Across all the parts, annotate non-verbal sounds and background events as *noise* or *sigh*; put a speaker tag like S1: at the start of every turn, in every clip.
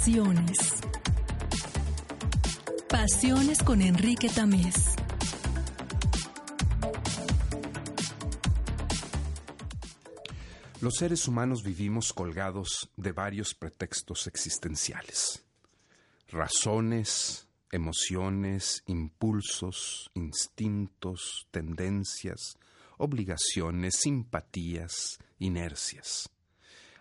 S1: Pasiones. Pasiones con Enrique Tamés.
S2: Los seres humanos vivimos colgados de varios pretextos existenciales. Razones, emociones, impulsos, instintos, tendencias, obligaciones, simpatías, inercias.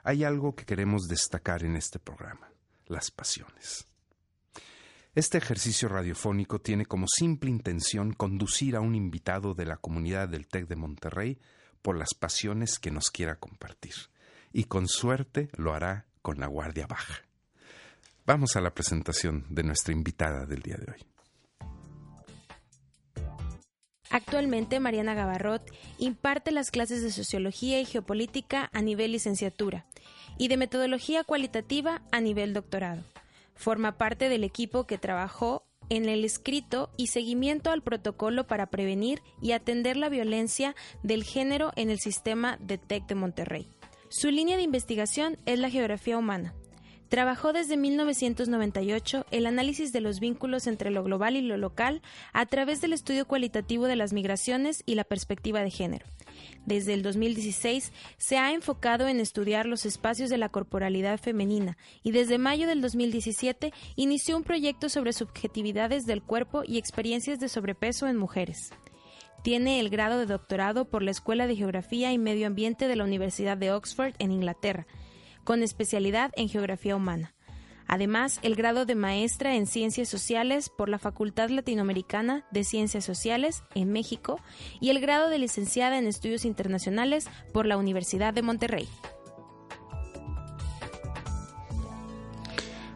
S2: Hay algo que queremos destacar en este programa, las pasiones. Este ejercicio radiofónico tiene como simple intención conducir a un invitado de la comunidad del TEC de Monterrey por las pasiones que nos quiera compartir. Y con suerte lo hará con la guardia baja. Vamos a la presentación de nuestra invitada del día de hoy.
S3: Actualmente Mariana Gavarrot imparte las clases de Sociología y Geopolítica a nivel licenciatura y de Metodología Cualitativa a nivel doctorado. Forma parte del equipo que trabajó en el escrito y seguimiento al protocolo para prevenir y atender la violencia del género en el sistema de TEC de Monterrey. Su línea de investigación es la geografía humana. Trabajó desde 1998 el análisis de los vínculos entre lo global y lo local a través del estudio cualitativo de las migraciones y la perspectiva de género. Desde el 2016 se ha enfocado en estudiar los espacios de la corporalidad femenina y desde mayo del 2017 inició un proyecto sobre subjetividades del cuerpo y experiencias de sobrepeso en mujeres. Tiene el grado de doctorado por la Escuela de Geografía y Medio Ambiente de la Universidad de Oxford en Inglaterra, con especialidad en geografía humana. Además, el grado de maestra en Ciencias Sociales por la Facultad Latinoamericana de Ciencias Sociales en México y el grado de licenciada en Estudios Internacionales por la Universidad de Monterrey.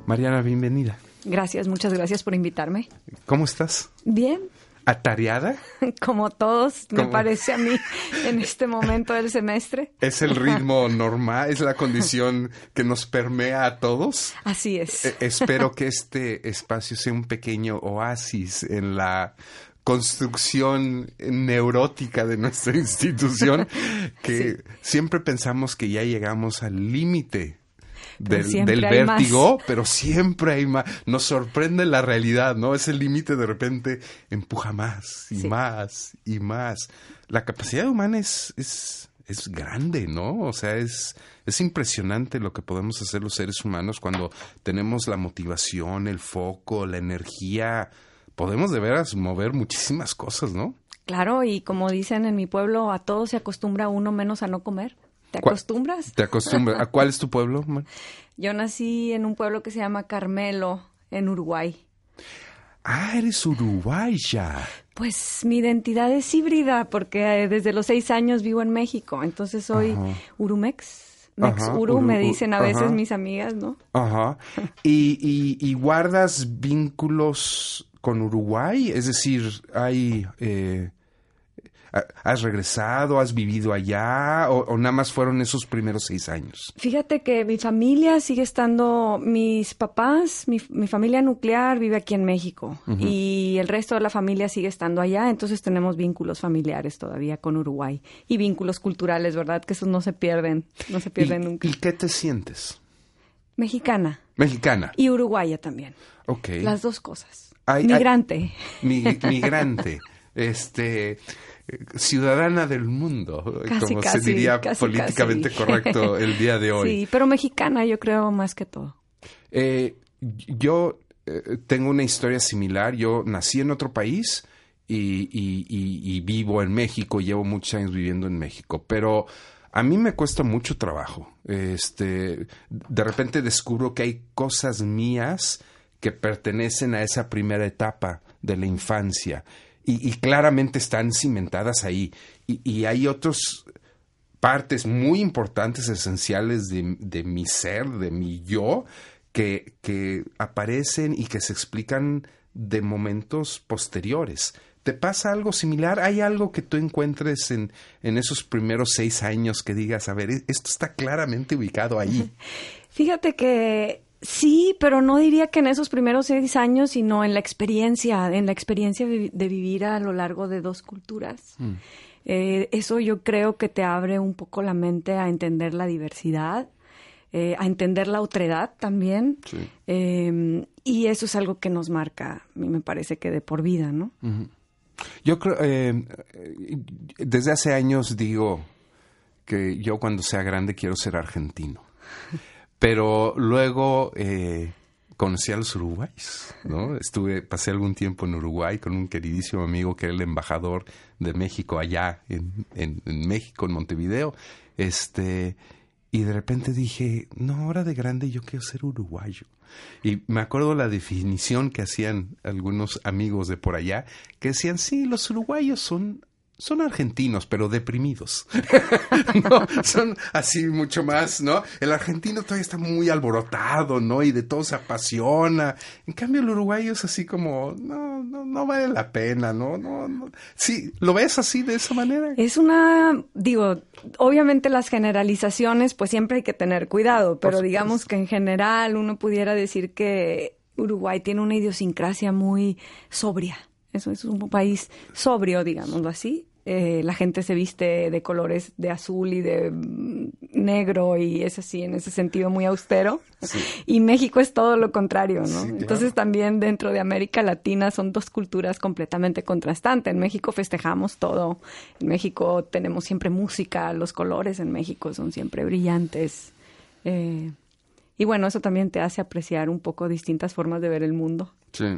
S2: Mariana, bienvenida.
S4: Gracias, muchas gracias por invitarme.
S2: ¿Cómo estás?
S4: Bien,
S2: ¿Atareada? *laughs*
S4: como todos, me parece a mí, en este momento del semestre.
S2: ¿Es el ritmo *laughs* normal? ¿Es la condición que nos permea a todos?
S4: Así es.
S2: Eh, espero que este espacio sea un pequeño oasis en la construcción neurótica de nuestra institución, *laughs* que siempre pensamos que ya llegamos al límite del,
S4: más.
S2: vértigo, pero siempre hay más. Nos sorprende la realidad, ¿no? Ese límite de repente empuja más y
S4: Sí.
S2: más y más. La capacidad humana es, es, es grande, ¿no? O sea, es, es impresionante lo que podemos hacer los seres humanos cuando tenemos la motivación, el foco, la energía. Podemos de veras mover muchísimas cosas, ¿no?
S4: Claro, y como dicen en mi pueblo, a todo se acostumbra uno menos a no comer. ¿Te
S2: ¿Cuál-
S4: acostumbras?
S2: ¿Te acostumbras? ¿A cuál es tu pueblo? *laughs*
S4: Yo nací en un pueblo que se llama Carmelo, en Uruguay.
S2: Ah, eres uruguaya.
S4: Pues mi identidad es híbrida porque eh, desde los seis años vivo en México, entonces soy
S2: Ajá.
S4: Urumex. Mex
S2: Ajá,
S4: Uru, me dicen a veces
S2: ajá.
S4: mis amigas, ¿no?
S2: Ajá. *laughs* ¿Y, y, y guardas vínculos con Uruguay? Es decir, hay... eh, ¿Has regresado? ¿Has vivido allá? ¿O, o nada más fueron esos primeros seis años?
S4: Fíjate que mi familia sigue estando, mis papás, mi, mi familia nuclear vive aquí en México y el resto de la familia sigue estando allá, entonces tenemos vínculos familiares todavía con Uruguay y vínculos culturales, ¿verdad? Que esos no se pierden, no se pierden
S2: ¿Y,
S4: nunca.
S2: ¿Y qué te sientes?
S4: Mexicana
S2: Mexicana.
S4: y uruguaya también,
S2: Ok.
S4: las dos cosas. Migrante.
S2: Mi- *laughs* migrante. este... Ciudadana del mundo,
S4: Casi,
S2: como
S4: casi,
S2: se diría
S4: casi,
S2: políticamente correcto el día de hoy. *laughs*
S4: Sí, pero mexicana yo creo más que todo.
S2: Eh, yo eh, tengo una historia similar. Yo nací en otro país y, y- y- y vivo en México. Llevo muchos años viviendo en México, pero a mí me cuesta mucho trabajo. Este, de repente descubro que hay cosas mías que pertenecen a esa primera etapa de la infancia y, claramente están cimentadas ahí. Y, hay otras partes muy importantes, esenciales de, de mi ser, de mi yo, que, que aparecen y que se explican de momentos posteriores. ¿Te pasa algo similar? ¿Hay algo que tú encuentres en, en esos primeros seis años que digas, a ver, e-, esto está claramente ubicado ahí? *laughs*
S4: Fíjate que sí, pero no diría que en esos primeros seis años, sino en la experiencia, en la experiencia de, vivir a lo largo de dos culturas. Mm. Eh, eso yo creo que te abre un poco la mente a entender la diversidad, eh, a entender la otredad también. Em, y eso es algo que nos marca, a mí me parece que de por vida, ¿no?
S2: Yo creo, eh, desde hace años digo que yo cuando sea grande quiero ser argentino. *laughs* Pero luego eh, conocí a los uruguayos, ¿no? Estuve, pasé algún tiempo en Uruguay con un queridísimo amigo que era el embajador de México allá en, en, en México, en Montevideo. Este, y de repente dije, no, ahora de grande yo quiero ser uruguayo. Y me acuerdo la definición que hacían algunos amigos de por allá, que decían, sí, los uruguayos son son argentinos, pero deprimidos. *laughs* no, son así mucho más, ¿no? El argentino todavía está muy alborotado, ¿no? Y de todo se apasiona. En cambio, el uruguayo es así como, no, no, no vale la pena, ¿no? no, no. Sí, ¿lo ves así de esa manera?
S4: Es una, digo, obviamente las generalizaciones, pues siempre hay que tener cuidado, pero digamos que en general uno pudiera decir que Uruguay tiene una idiosincrasia muy sobria eso es un país sobrio, digámoslo así. Eh, la gente se viste de colores de azul y de mm, negro y es así en ese sentido muy austero. Y México es todo lo contrario, ¿no? Entonces también dentro de América Latina son dos culturas completamente contrastantes. En México festejamos todo. En México tenemos siempre música, los colores en México son siempre brillantes. Eh, y bueno, eso también te hace apreciar un poco distintas formas de ver el mundo.
S2: Sí.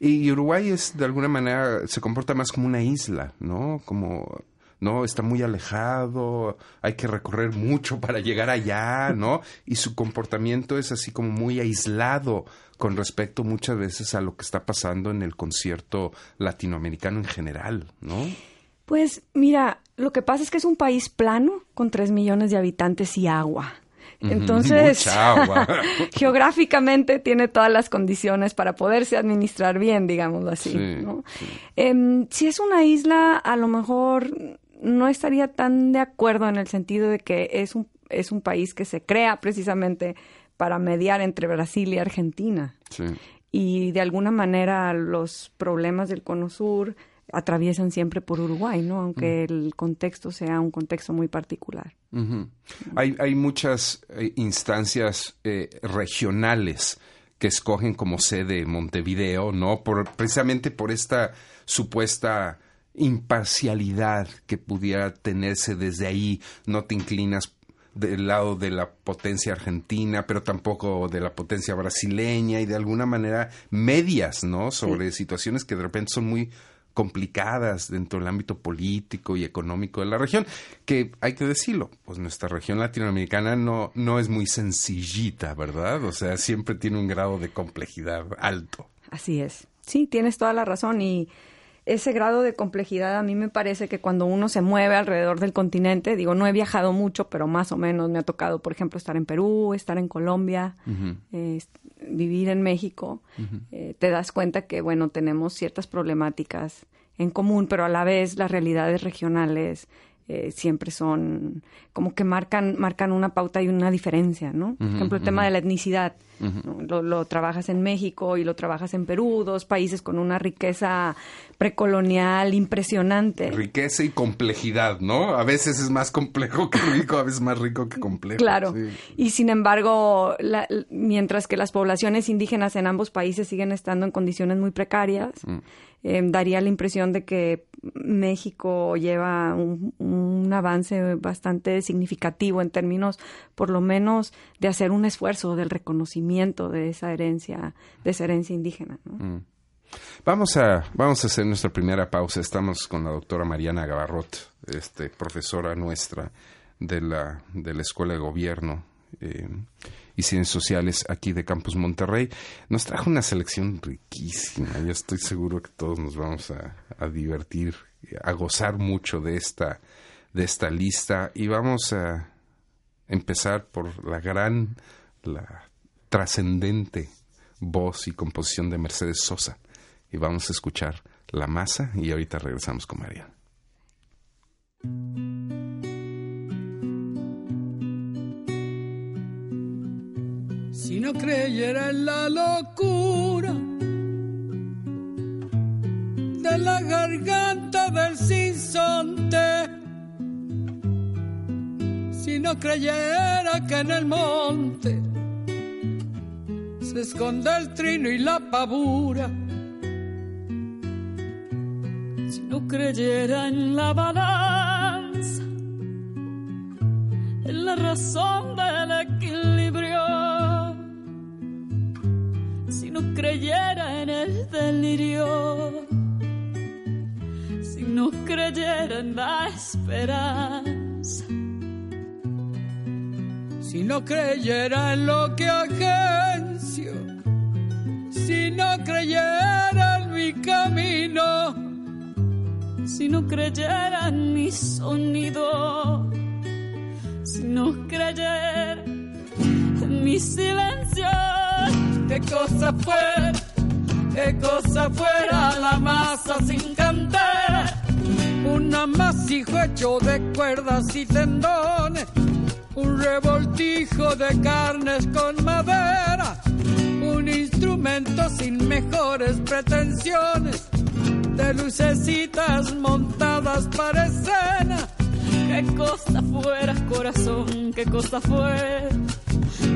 S2: Y Uruguay es, de alguna manera, se comporta más como una isla, ¿no? Como, ¿no? Está muy alejado, hay que recorrer mucho para llegar allá, ¿no? Y su comportamiento es así como muy aislado con respecto muchas veces a lo que está pasando en el concierto latinoamericano en general, ¿no?
S4: Pues mira, lo que pasa es que es un país plano con tres millones de habitantes y agua. Entonces, *laughs* geográficamente tiene todas las condiciones para poderse administrar bien, digámoslo así. Em, si es una isla, a lo mejor no estaría tan de acuerdo en el sentido de que es un, es un país que se crea precisamente para mediar entre Brasil y Argentina. Y de alguna manera los problemas del Cono Sur atraviesan siempre por Uruguay, ¿no? Aunque mm. el contexto sea un contexto muy particular.
S2: hay, hay, muchas eh, instancias eh, regionales que escogen como sede Montevideo, ¿no? Por, precisamente por esta supuesta imparcialidad que pudiera tenerse desde ahí, no te inclinas del lado de la potencia argentina, pero tampoco de la potencia brasileña y de alguna manera medias, ¿no? Sobre situaciones que de repente son muy complicadas dentro del ámbito político y económico de la región, que hay que decirlo, pues nuestra región latinoamericana no, no es muy sencillita, ¿verdad? O sea, siempre tiene un grado de complejidad alto.
S4: Así es. Sí, tienes toda la razón y ese grado de complejidad a mí me parece que cuando uno se mueve alrededor del continente, digo, no he viajado mucho, pero más o menos me ha tocado, por ejemplo, estar en Perú, estar en Colombia, vivir en México, eh, te das cuenta que, bueno, tenemos ciertas problemáticas en común, pero a la vez las realidades regionales eh, siempre son como que marcan, marcan una pauta y una diferencia, ¿no? Por ejemplo, el tema de la etnicidad. lo, trabajas en México y lo trabajas en Perú, dos países con una riqueza precolonial impresionante.
S2: Riqueza y complejidad, ¿no? A veces es más complejo que rico, a veces más rico que complejo.
S4: Claro. Y sin embargo, mientras que las poblaciones indígenas en ambos países siguen estando en condiciones muy precarias, mm. Em, daría la impresión de que México lleva un, avance bastante significativo en términos, por lo menos, de hacer un esfuerzo del reconocimiento de esa herencia, de esa herencia indígena. Mm.
S2: Vamos a, vamos a hacer nuestra primera pausa. Estamos con la doctora Mariana Gavarrot, este, profesora nuestra de la, de la Escuela de Gobierno eh, y Ciencias Sociales aquí de Campus Monterrey. Nos trajo una selección riquísima. Yo estoy seguro que todos nos vamos a, a divertir, a gozar mucho de esta, de esta lista. Y vamos a empezar por la gran, la trascendente voz y composición de Mercedes Sosa. Y vamos a escuchar La Masa y ahorita regresamos con María.
S5: Si no creyera en la locura de la garganta del sinsonte, si no creyera que en el monte se esconde el trino y la pavura, creyera en la balanza, en la razón del equilibrio, si no creyera en el delirio, si no creyera en la esperanza, si no creyera en lo que agencio, si no creyera en mi camino, si no creyera mi sonido, si no creyera en mi silencio, qué cosa fuera, qué cosa fuera la masa sin cantera, un amasijo hecho de cuerdas y tendones, un revoltijo de carnes con madera, un instrumento sin mejores pretensiones, de lucecitas montadas para escena. Qué cosa fuera, corazón, qué cosa fuera,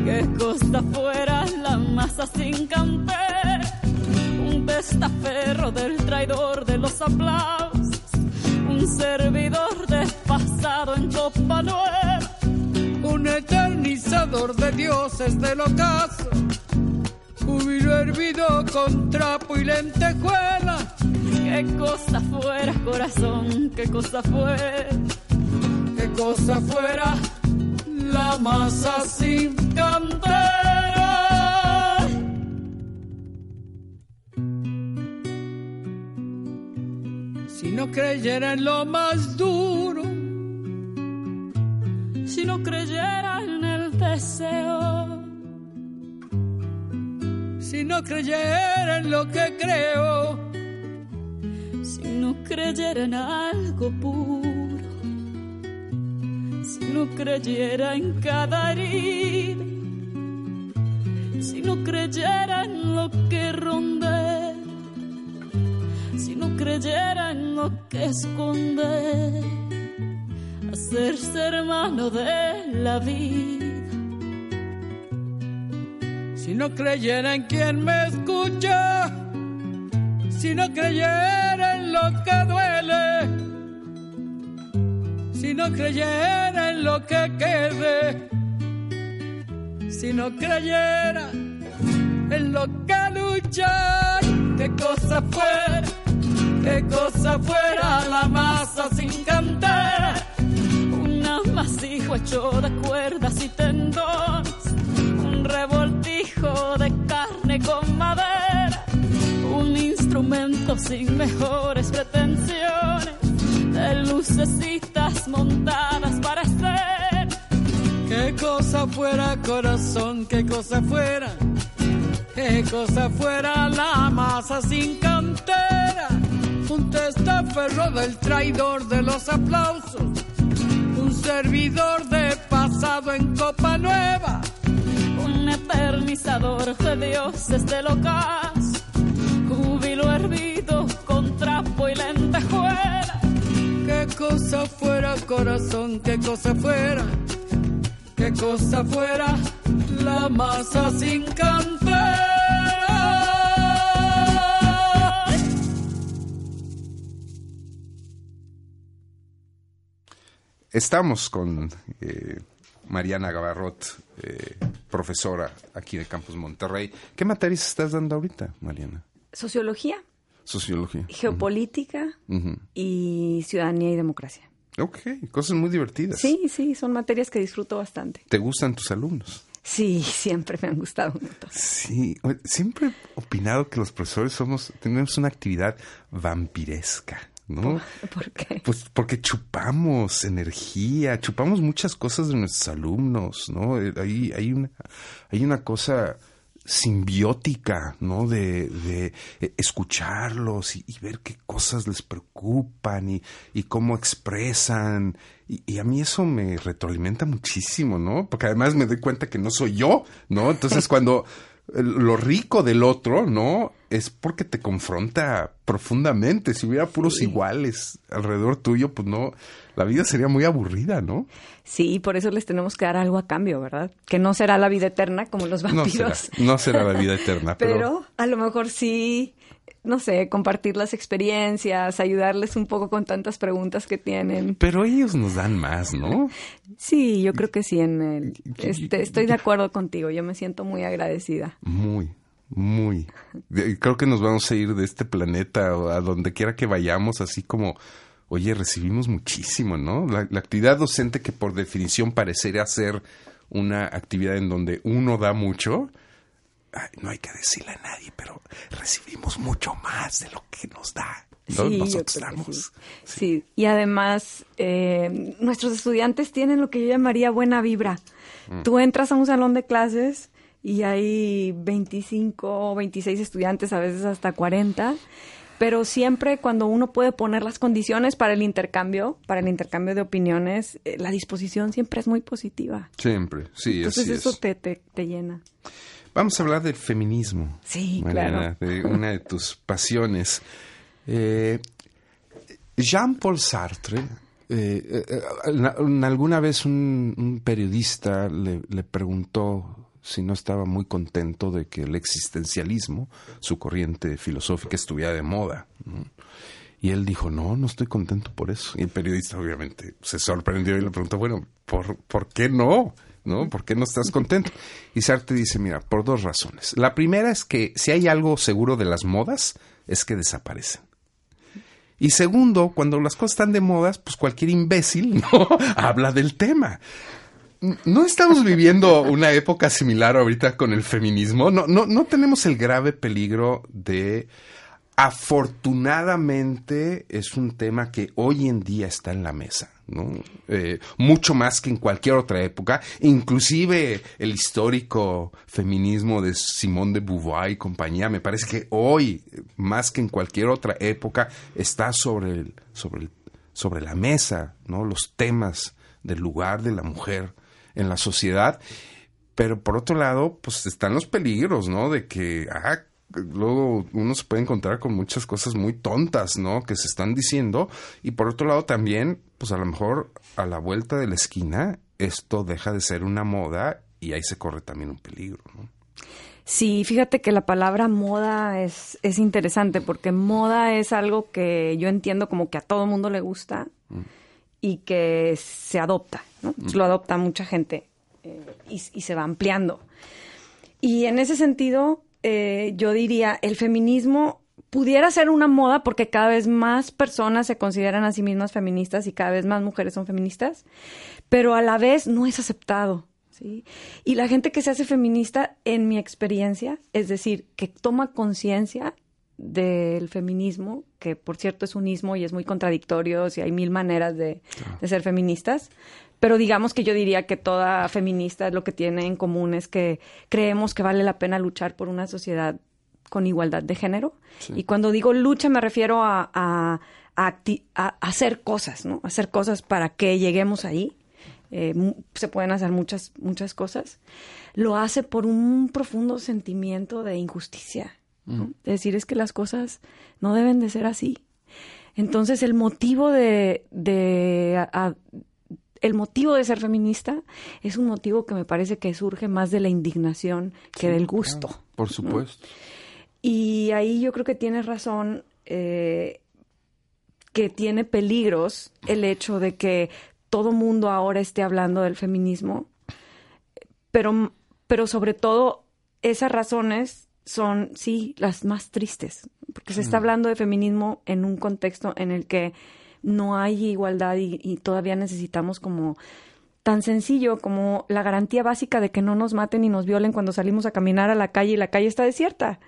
S5: qué cosa fuera la masa sin camper, un testaferro del traidor de los aplausos, un servidor despasado en copa nueva, un eternizador de dioses del ocaso, júbilo hervido con trapo y lentejuela. Qué cosa fuera, corazón, qué cosa fuera, qué cosa fuera la masa sin cantera. Si no creyera en lo más duro, si no creyera en el deseo, si no creyera en lo que creo, no creyera en algo puro, si no creyera en cada herida, si no creyera en lo que ronde, si no creyera en lo que esconde, hacerse hermano de la vida. Si no creyera en quien me escucha, si no creyera en lo que duele, si no creyera en lo que quede, si no creyera en lo que lucha, qué cosa fuera, qué cosa fuera la masa sin cantera, un amasijo hecho de cuerdas y tendones, un revoltijo de carne con madera, instrumento sin mejores pretensiones, de lucecitas montadas para ser. Qué cosa fuera corazón, qué cosa fuera, qué cosa fuera la masa sin cantera, un testaferro del traidor de los aplausos, un servidor de pasado en copa nueva, un eternizador de dioses del júbilo hervido con trapo y lentejuela. Qué cosa fuera corazón, qué cosa fuera, qué cosa fuera la masa sin cantera.
S2: Estamos con eh, Mariana Gavarrot, eh, profesora aquí de Campus Monterrey. ¿Qué materias estás dando ahorita, Mariana?
S4: Sociología,
S2: Sociología.
S4: geopolítica y ciudadanía y democracia.
S2: Ok, cosas muy divertidas.
S4: Sí, sí, son materias que disfruto bastante.
S2: ¿Te gustan tus alumnos?
S4: Sí, *laughs* siempre me han gustado mucho.
S2: Sí, siempre he opinado que los profesores somos, tenemos una actividad vampiresca. ¿no?
S4: ¿Por qué?
S2: Pues porque chupamos energía, chupamos muchas cosas de nuestros alumnos, ¿no? Eh, hay, hay, una, hay una cosa simbiótica, ¿no? De, de eh, escucharlos y, ver qué cosas les preocupan y, y cómo expresan. Y, y, a mí eso me retroalimenta muchísimo, ¿no? Porque además me doy cuenta que no soy yo, ¿no? Entonces *laughs* cuando lo rico del otro, ¿no? Es porque te confronta profundamente. Si hubiera puros iguales alrededor tuyo, pues no, la vida sería muy aburrida, ¿no?
S4: Sí, por eso les tenemos que dar algo a cambio, ¿verdad? Que no será la vida eterna como los vampiros.
S2: No será, la vida eterna, *laughs* pero...
S4: pero a lo mejor sí no sé, compartir las experiencias, ayudarles un poco con tantas preguntas que tienen.
S2: Pero ellos nos dan más, ¿no?
S4: Sí, yo creo que sí. En el, este, estoy de acuerdo contigo. Yo me siento muy agradecida.
S2: Muy, muy. Creo que nos vamos a ir de este planeta o a donde quiera que vayamos, así como, oye, recibimos muchísimo, ¿no? La, la actividad docente que por definición parecería ser una actividad en donde uno da mucho, no hay que decirle a nadie, pero recibimos mucho más de lo que nos da. Sí, Nosotros damos.
S4: Sí. y además eh, nuestros estudiantes tienen lo que yo llamaría buena vibra. Mm. Tú entras a un salón de clases y hay 25 o 26 estudiantes, a veces hasta 40 pero siempre cuando uno puede poner las condiciones para el intercambio, para el intercambio de opiniones, eh, la disposición siempre es muy positiva.
S2: Siempre, sí,
S4: Entonces
S2: así
S4: eso Te, te, te, llena.
S2: Vamos a hablar del feminismo.
S4: Sí,
S2: Mariana,
S4: claro.
S2: de una de tus *laughs* pasiones. Eh, Jean-Paul Sartre, eh, eh, alguna vez un, un periodista le, le, preguntó si no estaba muy contento de que el existencialismo, su corriente filosófica, estuviera de moda. Y él dijo, no, no estoy contento por eso. Y el periodista obviamente se sorprendió y le preguntó, bueno, ¿por, ¿por qué no? ¿No? ¿Por qué no estás contento? Y Sartre dice, mira, por dos razones. La primera es que si hay algo seguro de las modas, es que desaparecen. Y segundo, cuando las cosas están de modas, pues cualquier imbécil, *laughs* ¿no? Habla del tema. ¿No estamos viviendo una época similar ahorita con el feminismo? No, no, no tenemos el grave peligro de afortunadamente es un tema que hoy en día está en la mesa, ¿no? Eh, mucho más que en cualquier otra época, inclusive el histórico feminismo de Simone de Beauvoir y compañía, me parece que hoy, más que en cualquier otra época, está sobre, el, sobre, el, sobre la mesa, ¿no? Los temas del lugar de la mujer en la sociedad. Pero por otro lado, pues están los peligros, ¿no? De que, ah, luego uno se puede encontrar con muchas cosas muy tontas, ¿no? Que se están diciendo. Y por otro lado también, pues a lo mejor a la vuelta de la esquina, esto deja de ser una moda y ahí se corre también un peligro, ¿no?
S4: Sí, fíjate que la palabra moda es, es interesante porque moda es algo que yo entiendo como que a todo mundo le gusta mm. y que se adopta, ¿no? Mm. Lo adopta mucha gente eh, y, y se va ampliando. Y en ese sentido, eh, yo diría, el feminismo pudiera ser una moda porque cada vez más personas se consideran a sí mismas feministas y cada vez más mujeres son feministas, pero a la vez no es aceptado. ¿sí? Y la gente que se hace feminista, en mi experiencia, es decir, que toma conciencia del feminismo, que por cierto es un ismo y es muy contradictorio, y hay mil maneras de, de ser feministas, pero digamos que yo diría que toda feminista lo que tiene en común es que creemos que vale la pena luchar por una sociedad con igualdad de género. Sí. Y cuando digo lucha me refiero a, a, a, a, hacer cosas, ¿no? Hacer cosas para que lleguemos ahí. Eh, se pueden hacer muchas, muchas cosas. Lo hace por un profundo sentimiento de injusticia. ¿no? Mm. Es decir, es que las cosas no deben de ser así. Entonces, el motivo de, de, el motivo de ser feminista es un motivo que me parece que surge más de la indignación que sí, del gusto.
S2: Claro, por supuesto.
S4: ¿no? Y ahí yo creo que tienes razón, eh, que tiene peligros el hecho de que todo mundo ahora esté hablando del feminismo, pero, pero sobre todo esas razones son, sí, las más tristes, porque se está hablando de feminismo en un contexto en el que no hay igualdad y, y todavía necesitamos como tan sencillo como la garantía básica de que no nos maten y nos violen cuando salimos a caminar a la calle y la calle está desierta.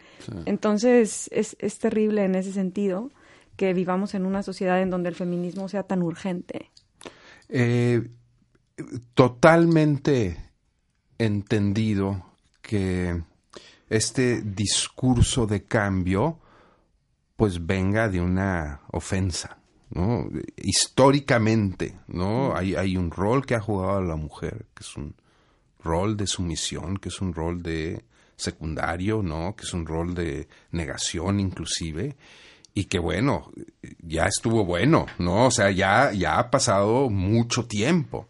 S4: Entonces es, es terrible en ese sentido que vivamos en una sociedad en donde el feminismo sea tan urgente.
S2: Eh, totalmente entendido que este discurso de cambio pues venga de una ofensa, ¿no? Históricamente, ¿no? Hay, hay un rol que ha jugado la mujer, que es un rol de sumisión, que es un rol de secundario, ¿no? Que es un rol de negación inclusive, y que bueno, ya estuvo bueno, ¿no? O sea, ya, ya ha pasado mucho tiempo.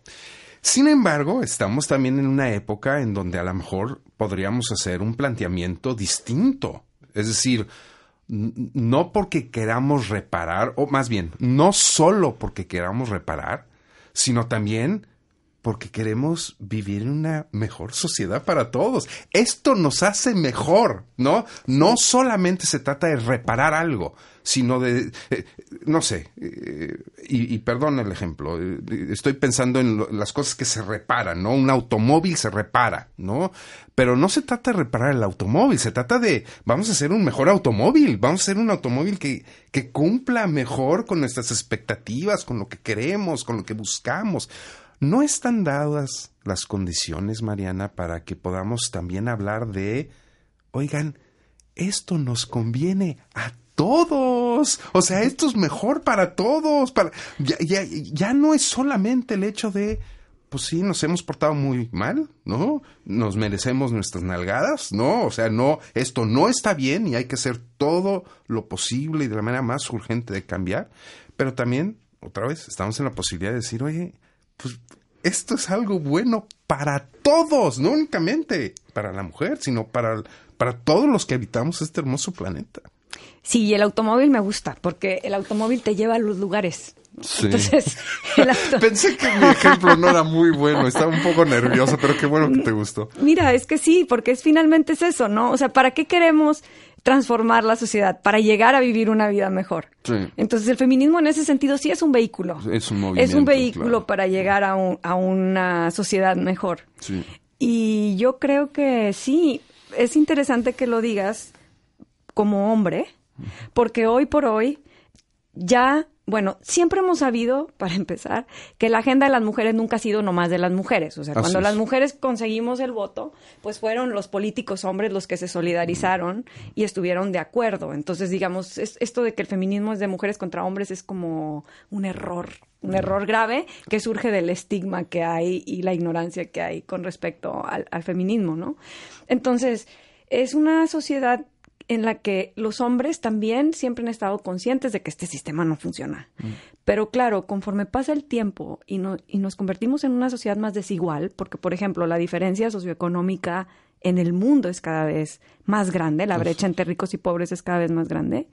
S2: Sin embargo, estamos también en una época en donde a lo mejor podríamos hacer un planteamiento distinto. Es decir, no porque queramos reparar, o más bien, no solo porque queramos reparar, sino también porque queremos vivir en una mejor sociedad para todos. Esto nos hace mejor, ¿no? No solamente se trata de reparar algo, sino de, eh, no sé, eh, y, y, perdón el ejemplo, eh, estoy pensando en las cosas que se reparan, ¿no? Un automóvil se repara, ¿no? Pero no se trata de reparar el automóvil, se trata de, vamos a hacer un mejor automóvil, vamos a hacer un automóvil que, que cumpla mejor con nuestras expectativas, con lo que queremos, con lo que buscamos. ¿No están dadas las condiciones, Mariana, para que podamos también hablar de, oigan, esto nos conviene a todos. O sea, esto es mejor para todos. Para, ya, ya, ya no es solamente el hecho de, pues sí, nos hemos portado muy mal, ¿no? Nos merecemos nuestras nalgadas, ¿no? O sea, no, esto no está bien y hay que hacer todo lo posible y de la manera más urgente de cambiar. Pero también, otra vez, estamos en la posibilidad de decir, oye, pues esto es algo bueno para todos, no únicamente para la mujer, sino para, para todos los que habitamos este hermoso planeta.
S4: Sí, y el automóvil me gusta, porque el automóvil te lleva a los lugares.
S2: Sí. Entonces, *laughs* pensé que mi ejemplo no era muy bueno, estaba un poco nerviosa, pero qué bueno que te gustó.
S4: Mira, es que sí, porque es finalmente es eso, ¿no? O sea, ¿para qué queremos transformar la sociedad? Para llegar a vivir una vida mejor.
S2: Sí.
S4: Entonces, el feminismo en ese sentido sí es un vehículo.
S2: Es un movimiento.
S4: Es un vehículo
S2: claro.
S4: para llegar a, un, a una sociedad mejor.
S2: Sí.
S4: Y yo creo que sí, es interesante que lo digas como hombre, porque hoy por hoy ya, bueno, siempre hemos sabido, *laughs* para empezar, que la agenda de las mujeres nunca ha sido nomás de las mujeres. O sea,
S2: Así
S4: cuando
S2: es.
S4: las mujeres conseguimos el voto, pues fueron los políticos hombres los que se solidarizaron y estuvieron de acuerdo. Entonces, digamos, es, esto de que el feminismo es de mujeres contra hombres es como un error, un error grave que surge del estigma que hay y la ignorancia que hay con respecto al, al feminismo, ¿no? Entonces, es una sociedad en la que los hombres también siempre han estado conscientes de que este sistema no funciona. Mm. Pero claro, conforme pasa el tiempo y, no, y nos convertimos en una sociedad más desigual, porque por ejemplo la diferencia socioeconómica en el mundo es cada vez más grande, la brecha entre ricos y pobres es cada vez más grande.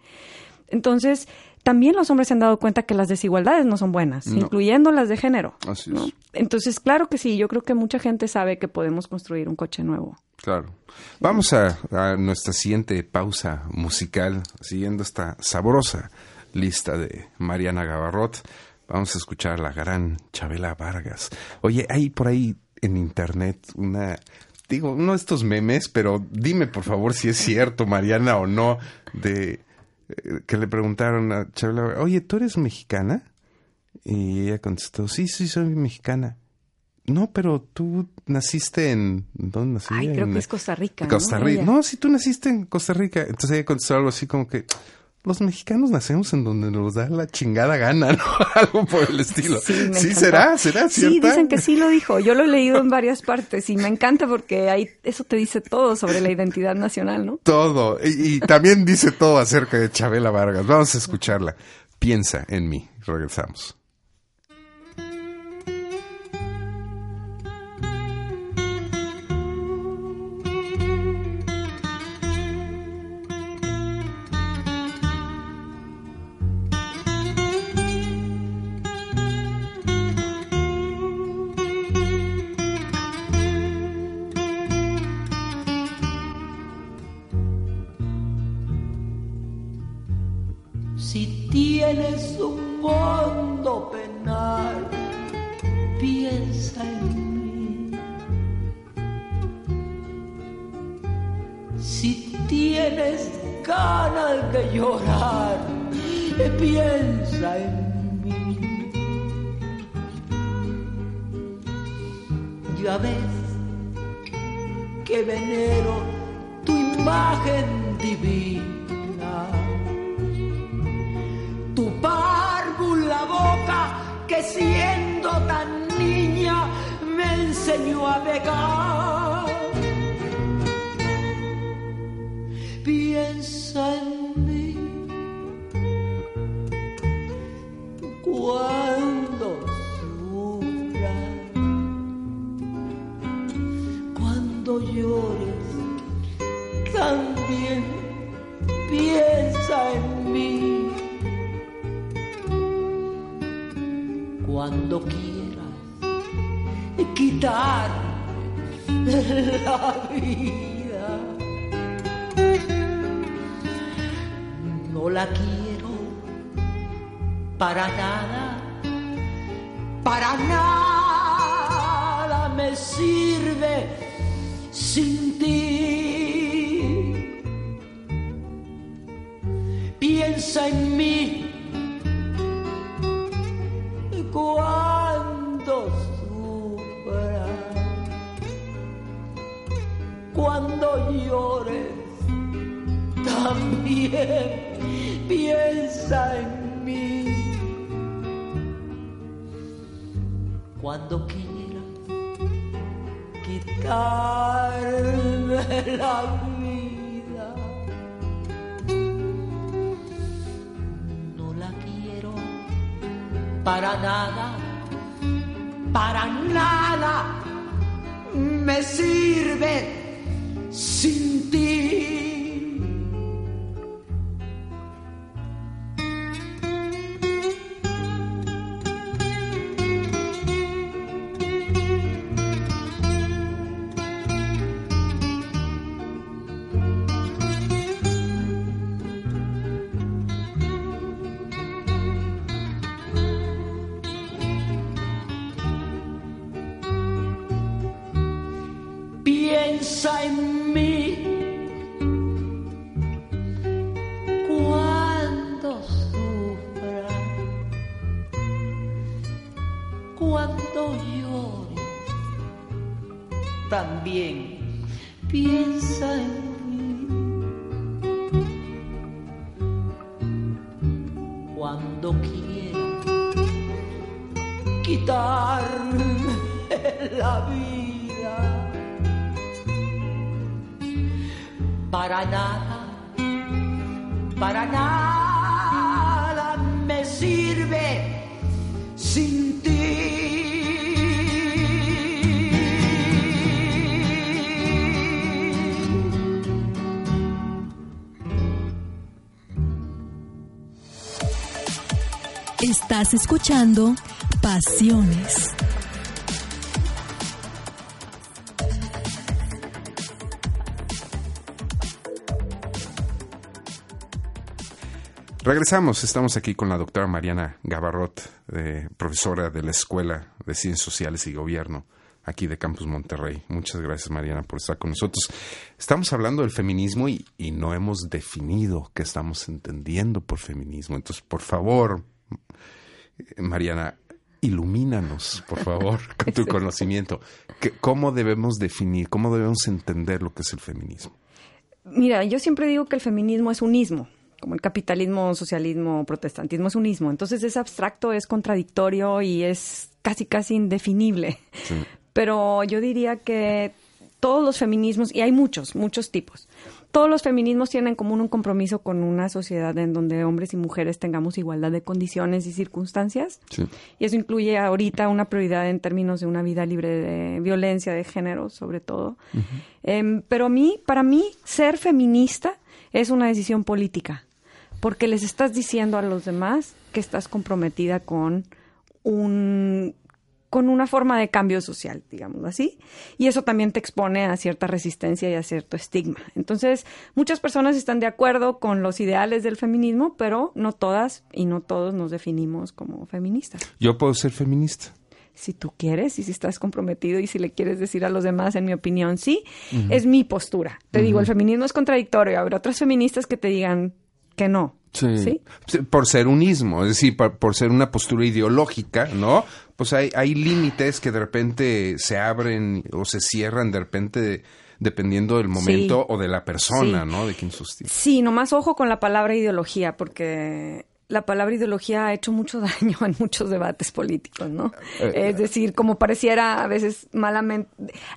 S4: Entonces, también los hombres se han dado cuenta que las desigualdades no son buenas,
S2: No.
S4: incluyendo las de género.
S2: Así
S4: ¿no?
S2: es.
S4: Entonces, claro que sí, yo creo que mucha gente sabe que podemos construir un coche nuevo.
S2: Claro. Vamos a, a nuestra siguiente pausa musical, siguiendo esta sabrosa lista de Mariana Gavarrot. Vamos a escuchar la gran Chabela Vargas. Oye, hay por ahí en internet una, digo, de estos memes, pero dime por favor si es cierto, Mariana, o no, de eh, que le preguntaron a Chabela oye, ¿tú eres mexicana? Y ella contestó, sí, sí, soy mexicana. No, pero tú naciste en... ¿Dónde nací?
S4: Ay, creo
S2: En-
S4: que es Costa Rica.
S2: Costa
S4: ¿no?
S2: Rica. No, si tú naciste en Costa Rica. Entonces ella contestó algo así como que los mexicanos nacemos en donde nos da la chingada gana, *laughs* ¿no? algo por el estilo.
S4: Sí, me encantó.
S2: será, será
S4: Sí, dicen que sí lo dijo. Yo lo he leído en varias partes y me encanta porque ahí eso te dice todo sobre la identidad nacional, ¿no?
S2: Todo. Y, y también dice todo acerca de Chabela Vargas. Vamos a escucharla. Piensa en mí. Regresamos.
S6: También piensa en mí. Cuando quieras quitarme la vida, no la quiero para nada, para nada me sirve
S1: Estás escuchando Pasiones.
S2: Regresamos, estamos aquí con la doctora Mariana Gabarrot, eh, profesora de la Escuela de Ciencias Sociales y Gobierno aquí de Campus Monterrey. Muchas gracias Mariana por estar con nosotros. Estamos hablando del feminismo y, y no hemos definido qué estamos entendiendo por feminismo. Entonces, por favor, Mariana, ilumínanos, por favor, *laughs* con tu conocimiento. ¿Qué- ¿Cómo debemos definir, cómo debemos entender lo que es el feminismo?
S4: Mira, yo siempre digo que el feminismo es un ismo, como el capitalismo, socialismo, protestantismo es un ismo. Entonces es abstracto, es contradictorio y es casi, casi indefinible. Pero yo diría que todos los feminismos, y hay muchos, muchos tipos, todos los feminismos tienen en común un compromiso con una sociedad en donde hombres y mujeres tengamos igualdad de condiciones y circunstancias.
S2: Sí.
S4: Y eso incluye ahorita una prioridad en términos de una vida libre de violencia de género, sobre todo. Em, pero a mí, para mí, ser feminista es una decisión política, porque les estás diciendo a los demás que estás comprometida con un con una forma de cambio social, digamos así, y eso también te expone a cierta resistencia y a cierto estigma. Entonces, muchas personas están de acuerdo con los ideales del feminismo, pero no todas y no todos nos definimos como feministas.
S2: Yo puedo ser feminista.
S4: Si tú quieres y si estás comprometido y si le quieres decir a los demás, en mi opinión, sí, es mi postura. Te digo, el feminismo es contradictorio. Habrá otras feministas que te digan que no, Sí.
S2: Por ser un ismo, es decir, por, ser una postura ideológica, ¿no? Pues hay, hay límites que de repente se abren o se cierran de repente dependiendo del momento o de la persona, ¿no? De quien sostiene.
S4: Sí, nomás ojo con la palabra ideología, porque la palabra ideología ha hecho mucho *laughs* daño en muchos debates políticos, ¿no? Eh, es decir, como pareciera a veces malamente,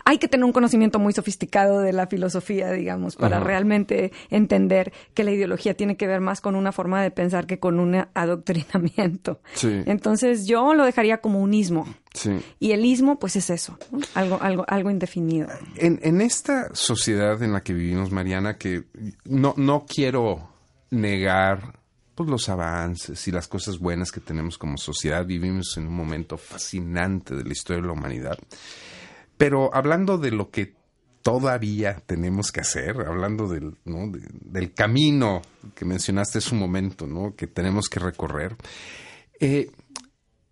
S4: hay que tener un conocimiento muy sofisticado de la filosofía, digamos, para realmente entender que la ideología tiene que ver más con una forma de pensar que con un adoctrinamiento. Sí. Entonces yo lo dejaría como un ismo. Sí. Y el ismo, pues es eso, algo, algo, algo indefinido.
S2: En, en esta sociedad en la que vivimos, Mariana, que no, no quiero negar pues, los avances y las cosas buenas que tenemos como sociedad. Vivimos en un momento fascinante de la historia de la humanidad. Pero hablando de lo que todavía tenemos que hacer, hablando del, del camino que mencionaste hace un momento, ¿no? que tenemos que recorrer, eh,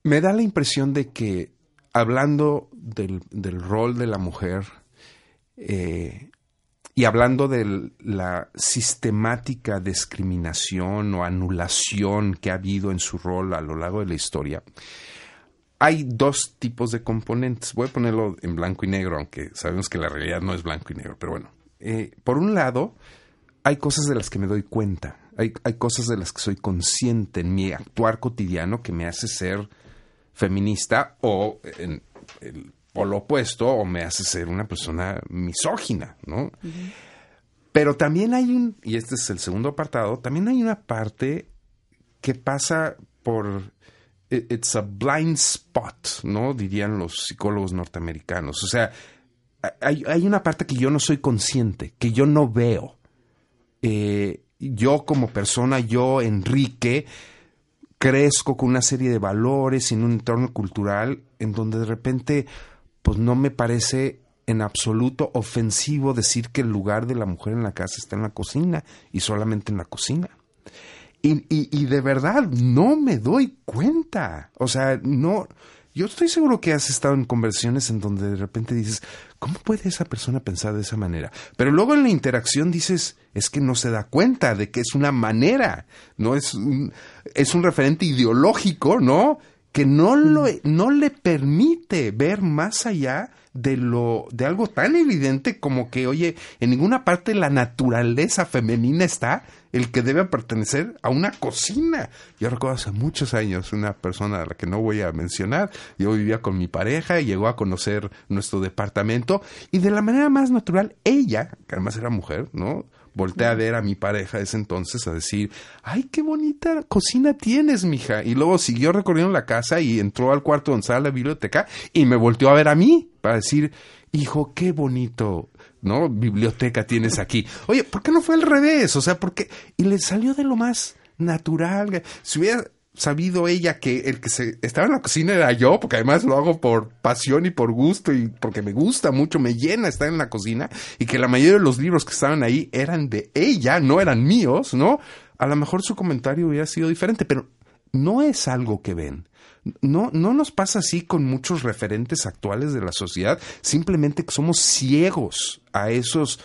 S2: me da la impresión de que hablando del, del rol de la mujer, eh, y hablando de la sistemática discriminación o anulación que ha habido en su rol a lo largo de la historia, hay dos tipos de componentes. Voy a ponerlo en blanco y negro, aunque sabemos que la realidad no es blanco y negro, pero bueno. Eh, por un lado, hay cosas de las que me doy cuenta, hay, hay cosas de las que soy consciente en mi actuar cotidiano que me hace ser feminista o en el o lo opuesto o me hace ser una persona misógina, ¿no? Pero también hay un, y este es el segundo apartado, también hay una parte que pasa por, it's a blind spot, ¿no? Dirían los psicólogos norteamericanos. O sea, hay, hay una parte que yo no soy consciente, que yo no veo. Eh, yo como persona, yo, Enrique, crezco con una serie de valores en un entorno cultural en donde de repente pues no me parece en absoluto ofensivo decir que el lugar de la mujer en la casa está en la cocina y solamente en la cocina. Y, y, de verdad no me doy cuenta. O sea, no. Yo estoy seguro que has estado en conversaciones en donde de repente dices, ¿cómo puede esa persona pensar de esa manera? Pero luego en la interacción dices, es que no se da cuenta de que es una manera, no es es un referente ideológico, ¿no? Que no, lo, no le permite ver más allá de lo de algo tan evidente como que oye en ninguna parte la naturaleza femenina está el que debe pertenecer a una cocina. Yo recuerdo hace muchos años una persona a la que no voy a mencionar yo vivía con mi pareja y llegó a conocer nuestro departamento y de la manera más natural ella que además era mujer no volteé a ver a mi pareja ese entonces a decir, ay, qué bonita cocina tienes, mija. Y luego siguió recorriendo la casa y entró al cuarto donde estaba la biblioteca y me volteó a ver a mí para decir, hijo, qué bonito, ¿no? Biblioteca tienes aquí. Oye, ¿por qué no fue al revés? O sea, ¿por qué? Y le salió de lo más natural. Si hubiera sabido ella que el que se estaba en la cocina era yo, porque además lo hago por pasión y por gusto y porque me gusta mucho, me llena estar en la cocina y que la mayoría de los libros que estaban ahí eran de ella, no eran míos, ¿no? A lo mejor su comentario hubiera sido diferente, pero no es algo que ven. No, no nos pasa así con muchos referentes actuales de la sociedad, simplemente que somos ciegos a esos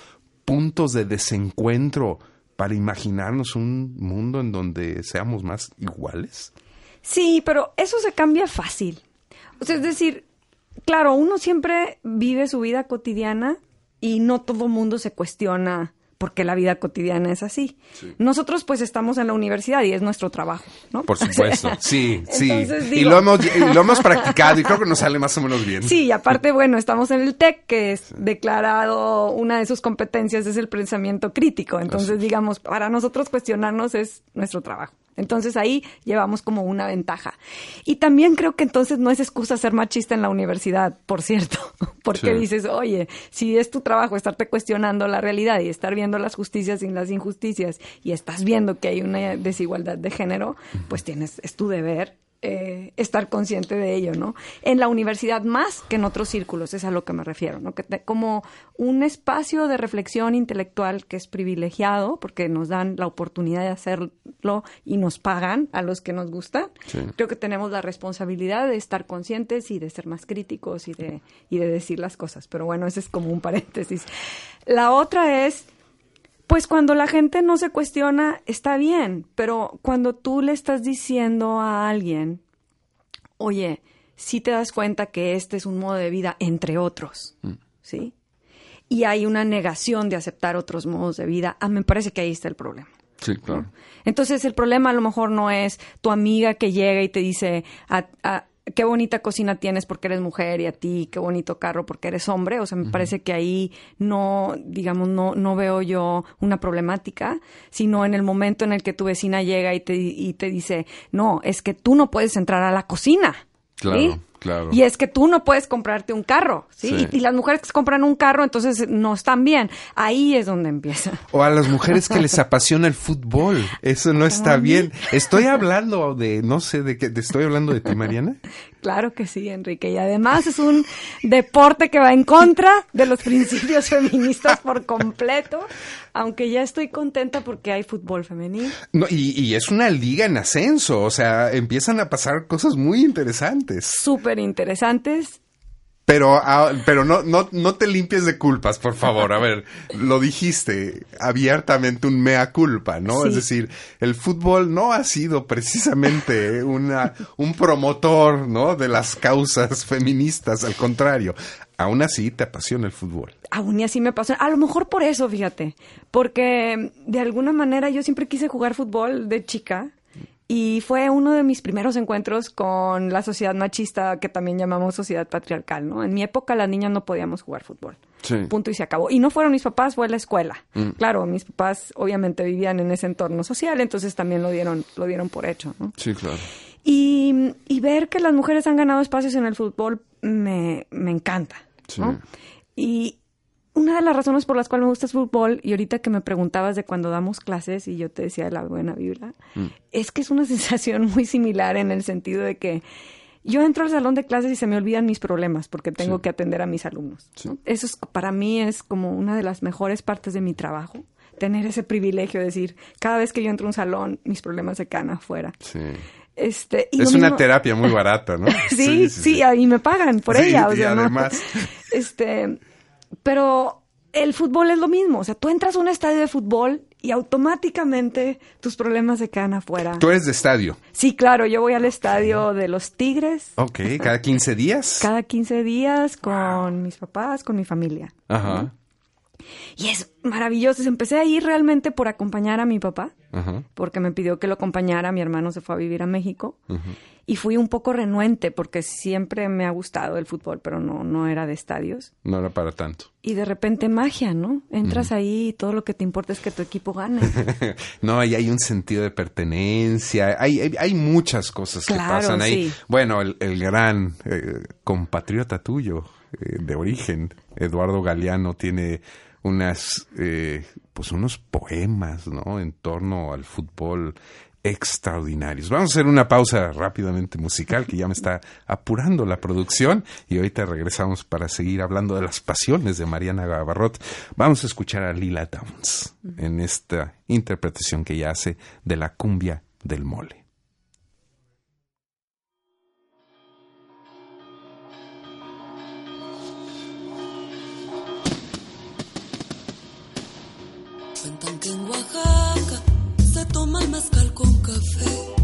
S2: puntos de desencuentro para imaginarnos un mundo en donde seamos más iguales?
S4: Sí, pero eso se cambia fácil. O sea, es decir, claro, uno siempre vive su vida cotidiana y no todo mundo se cuestiona porque la vida cotidiana es así. Nosotros pues estamos en la universidad y es nuestro trabajo, ¿no?
S2: Por *laughs* supuesto, sí, sí. y, lo hemos, lo hemos practicado y creo que nos sale más o menos bien.
S4: Sí, y aparte, bueno, estamos en el TEC, que es declarado, una de sus competencias es el pensamiento crítico. Entonces, digamos, para nosotros cuestionarnos es nuestro trabajo. Entonces ahí llevamos como una ventaja. Y también creo que entonces no es excusa ser machista en la universidad, por cierto, *laughs* porque dices, oye, si es tu trabajo estarte cuestionando la realidad y estar viendo las justicias y las injusticias y estás viendo que hay una desigualdad de género, pues tienes, es tu deber eh, estar consciente de ello, ¿no? En la universidad más que en otros círculos, es a lo que me refiero, ¿no? Que como un espacio de reflexión intelectual que es privilegiado porque nos dan la oportunidad de hacerlo y nos pagan a los que nos gusta. Creo que tenemos la responsabilidad de estar conscientes y de ser más críticos y de, y de decir las cosas. Pero bueno, ese es como un paréntesis. La otra es pues cuando la gente no se cuestiona, está bien, pero cuando tú le estás diciendo a alguien, oye, si te das cuenta que este es un modo de vida entre otros, mm. ¿sí? Y hay una negación de aceptar otros modos de vida, a mí me parece que ahí está el problema.
S2: Sí, claro.
S4: Entonces el problema a lo mejor no es tu amiga que llega y te dice, a, qué bonita cocina tienes porque eres mujer y a ti qué bonito carro porque eres hombre. O sea, me parece que ahí no, digamos, no, no veo yo una problemática, sino en el momento en el que tu vecina llega y te, y te dice, no, es que tú no puedes entrar a la cocina.
S2: Claro. Claro.
S4: Y es que tú no puedes comprarte un carro, ¿sí? Y, las mujeres que compran un carro, entonces no están bien. Ahí es donde empieza.
S2: O a las mujeres que les apasiona el fútbol. Eso no está bien. Estoy hablando de, no sé, de qué, estoy hablando de ti, Mariana. *laughs*
S4: Claro que sí, Enrique. Y además es un deporte que va en contra de los principios *laughs* feministas por completo aunque ya estoy contenta porque hay fútbol femenino.
S2: No, y, es una liga en ascenso, o sea, empiezan a pasar cosas muy interesantes.
S4: Súper interesantes.
S2: Pero, ah, pero no, no, no te limpies de culpas, por favor. A ver, lo dijiste abiertamente un mea culpa, ¿no? Es decir, el fútbol no ha sido precisamente una, un promotor, ¿no? De las causas feministas, al contrario. Aún así te apasiona el fútbol.
S4: Aún así me apasiona. A lo mejor por eso, fíjate. Porque de alguna manera yo siempre quise jugar fútbol de chica. Y fue uno de mis primeros encuentros con la sociedad machista que también llamamos sociedad patriarcal, ¿no? En mi época las niñas no podíamos jugar fútbol.
S2: Sí.
S4: Punto y se acabó. Y no fueron mis papás, fue la escuela. Mm. Claro, mis papás obviamente vivían en ese entorno social, entonces también lo dieron, lo dieron por hecho, ¿no?
S2: Sí, claro.
S4: Y, y ver que las mujeres han ganado espacios en el fútbol me, me encanta. Y una de las razones por las cuales me gusta el fútbol, y ahorita que me preguntabas de cuando damos clases y yo te decía de la buena vibra, mm. es que es una *laughs* sensación muy similar en el sentido de que yo entro al salón de clases y se me olvidan mis problemas porque tengo que atender a mis alumnos. Eso es, para mí es como una de las mejores partes de mi trabajo, tener ese privilegio de decir, cada vez que yo entro a un salón, mis problemas se caen afuera.
S2: Sí.
S4: Este,
S2: es una terapia muy *laughs* barata, ¿no?
S4: sí, sí, y me pagan por ella. O sea, además. *laughs* Este, pero el fútbol es lo mismo. O sea, tú entras a un estadio de fútbol y automáticamente tus problemas se quedan afuera.
S2: ¿Tú eres de estadio?
S4: Sí, claro. Yo voy al estadio de los Tigres.
S2: Ok, ¿cada 15 días?
S4: Cada 15 días con mis papás, con mi familia.
S2: Ajá.
S4: Y es maravilloso. Empecé a ir realmente por acompañar a mi papá, porque me pidió que lo acompañara. Mi hermano se fue a vivir a México. Y fui un poco renuente, porque siempre me ha gustado el fútbol, pero no, no era de estadios.
S2: No era para tanto.
S4: Y de repente magia, ¿no? Entras ahí y todo lo que te importa es que tu equipo gane. *laughs*
S2: no, y hay un sentido de pertenencia. Hay, hay, muchas cosas que pasan ahí. Bueno, el, gran eh, compatriota tuyo eh, de origen, Eduardo Galeano, tiene unas, eh, pues unos poemas, ¿no? En torno al fútbol extraordinarios. Vamos a hacer una pausa rápidamente musical que ya me está apurando la producción y ahorita regresamos para seguir hablando de las pasiones de Mariana Gavarrot. Vamos a escuchar a Lila Downs en esta interpretación que ella hace de la cumbia del mole.
S7: Que en Oaxaca se toma el mezcal con café.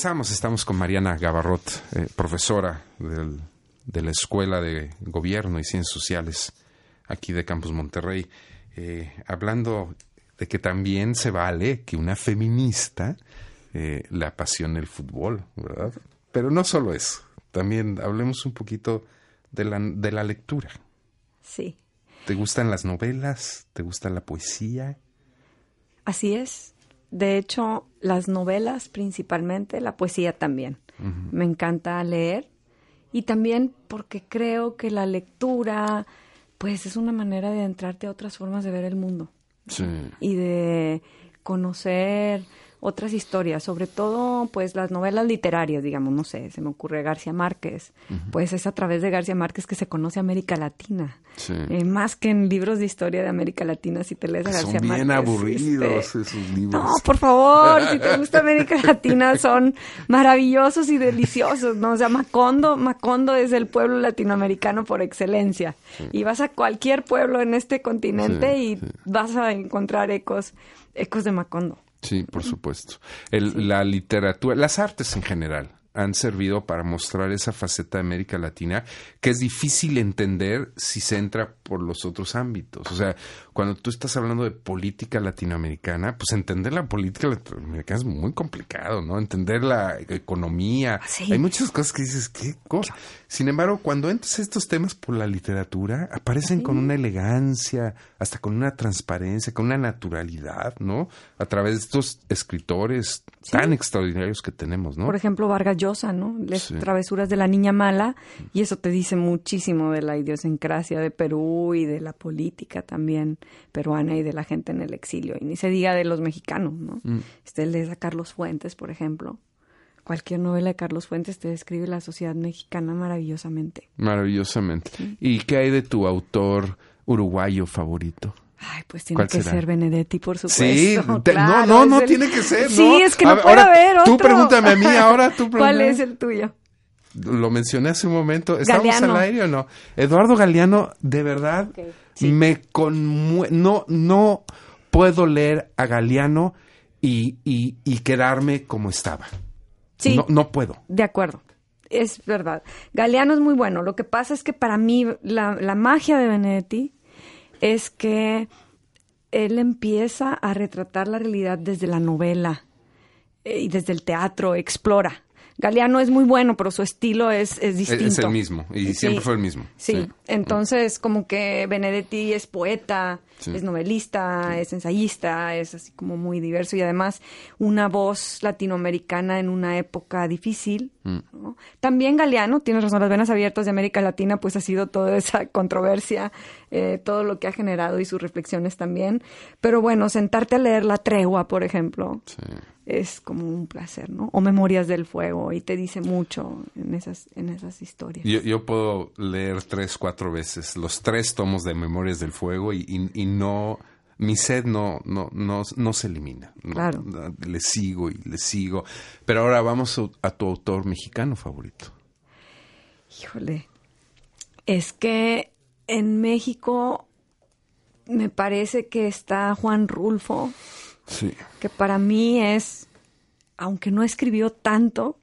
S2: Regresamos, estamos con Mariana Gabarrot, eh, profesora del- de la Escuela de Gobierno y Ciencias Sociales aquí de Campus Monterrey, eh, hablando de que también se vale que una feminista eh, le apasione el fútbol, ¿verdad? Pero no solo eso, también hablemos un poquito de la, de la lectura.
S4: Sí,
S2: ¿Te gustan las novelas? ¿Te gusta la poesía?
S4: así es. De hecho, las novelas principalmente, la poesía también. Me encanta leer y también porque creo que la lectura, pues es una manera de entrarte a otras formas de ver el mundo
S2: Sí.
S4: y de conocer otras historias, sobre todo pues las novelas literarias, digamos, no sé, se me ocurre García Márquez, pues es a través de García Márquez que se conoce América Latina,
S2: Sí.
S4: Eh, más que en libros de historia de América Latina, si te lees a García
S2: son bien
S4: Márquez,
S2: aburridos
S4: este,
S2: esos libros.
S4: no, por favor, si te gusta América *laughs* Latina, son maravillosos y deliciosos, ¿no? O sea, Macondo, Macondo es el pueblo latinoamericano por excelencia. Y vas a cualquier pueblo en este continente
S2: Sí,
S4: y vas a encontrar ecos, ecos de Macondo.
S2: Sí, por supuesto. El- La literatura, las artes en general han servido para mostrar esa faceta de América Latina que es difícil entender si se entra por los otros ámbitos. O sea, cuando tú estás hablando de política latinoamericana, pues entender la política latinoamericana es muy complicado, ¿no? Entender la economía.
S4: Sí.
S2: Hay muchas cosas que dices, ¿qué cosa? Sin embargo, cuando entras a estos temas por la literatura, aparecen con una elegancia, hasta con una transparencia, con una naturalidad, ¿no? A través de estos escritores tan extraordinarios que tenemos, ¿no?
S4: Por ejemplo, Vargas Llosa, ¿no? Las travesuras de la niña mala, y eso te dice muchísimo de la idiosincrasia de Perú y de la política también peruana y de la gente en el exilio. Y ni se diga de los mexicanos, ¿no?
S2: Mm.
S4: Este lees a Carlos Fuentes, por ejemplo. Cualquier novela de Carlos Fuentes te describe la sociedad mexicana maravillosamente.
S2: Maravillosamente. ¿Y qué hay de tu autor uruguayo favorito?
S4: Ay, pues tiene
S2: ¿Cuál
S4: que
S2: será?
S4: ser Benedetti, por supuesto.
S2: Sí, te-
S4: claro,
S2: no, no, no
S4: el-
S2: tiene que ser, ¿no?
S4: Sí, es que no puede
S2: ahora,
S4: haber otro.
S2: tú pregúntame a mí, ahora tú *laughs*
S4: ¿Cuál
S2: pregúntame.
S4: es el tuyo?
S2: Lo mencioné hace un momento. ¿Estamos
S4: Galeano.
S2: al aire o no? Eduardo Galeano, de verdad,
S4: sí.
S2: me conmueve. No, no puedo leer a Galeano y, y, y quedarme como estaba.
S4: Sí.
S2: No, no puedo.
S4: De acuerdo. Es verdad. Galeano es muy bueno. Lo que pasa es que para mí la, la magia de Benedetti es que él empieza a retratar la realidad desde la novela eh, y desde el teatro, explora. Galeano es muy bueno, pero su estilo es, es distinto.
S2: Es el mismo, y siempre fue el mismo.
S4: Sí.
S2: Sí.
S4: entonces como que Benedetti es poeta,
S2: Sí.
S4: es novelista, es ensayista, es así como muy diverso y además una voz latinoamericana en una época difícil.
S2: Mm.
S4: ¿no? También Galeano, tienes razón, las venas abiertas de América Latina, pues ha sido toda esa *laughs* controversia, eh, todo lo que ha generado y sus reflexiones también. Pero bueno, sentarte a leer La Tregua, por ejemplo,
S2: Sí.
S4: Es como un placer, ¿no? O Memorias del Fuego, y te dice mucho en esas, en esas historias.
S2: Yo, yo puedo leer tres, cuatro veces los tres tomos de Memorias del Fuego y, y- y no, mi sed no, no, no, no se elimina. No,
S4: Claro.
S2: le sigo y le sigo. Pero ahora vamos a, a tu autor mexicano favorito.
S4: Híjole, es que en México me parece que está Juan Rulfo,
S2: Sí.
S4: que para mí es, aunque no escribió tanto,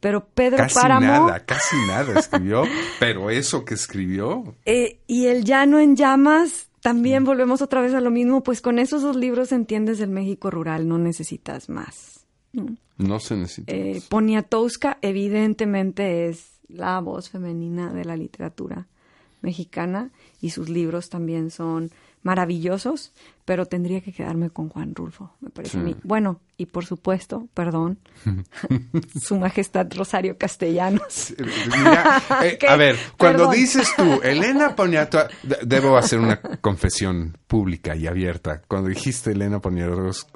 S4: pero Pedro
S2: Casi
S4: Páramo
S2: nada, casi nada escribió, *laughs* pero eso que escribió,
S4: eh, y El Llano en Llamas, también volvemos otra vez a lo mismo, pues con esos dos libros entiendes el México rural, no necesitas más. ¿no?
S2: no se necesita.
S4: Eh,
S2: más.
S4: Poniatowska evidentemente es la voz femenina de la literatura mexicana y sus libros también son maravillosos, pero tendría que quedarme con Juan Rulfo, me parece a mí. Bueno, y por supuesto, perdón, *laughs* Su Majestad Rosario Castellanos.
S2: Mira, *laughs* eh, a ver, cuando
S4: Perdón.
S2: dices tú, *laughs* Elena Poniatowska, de- debo hacer una confesión pública y abierta. Cuando dijiste Elena Poniatowska,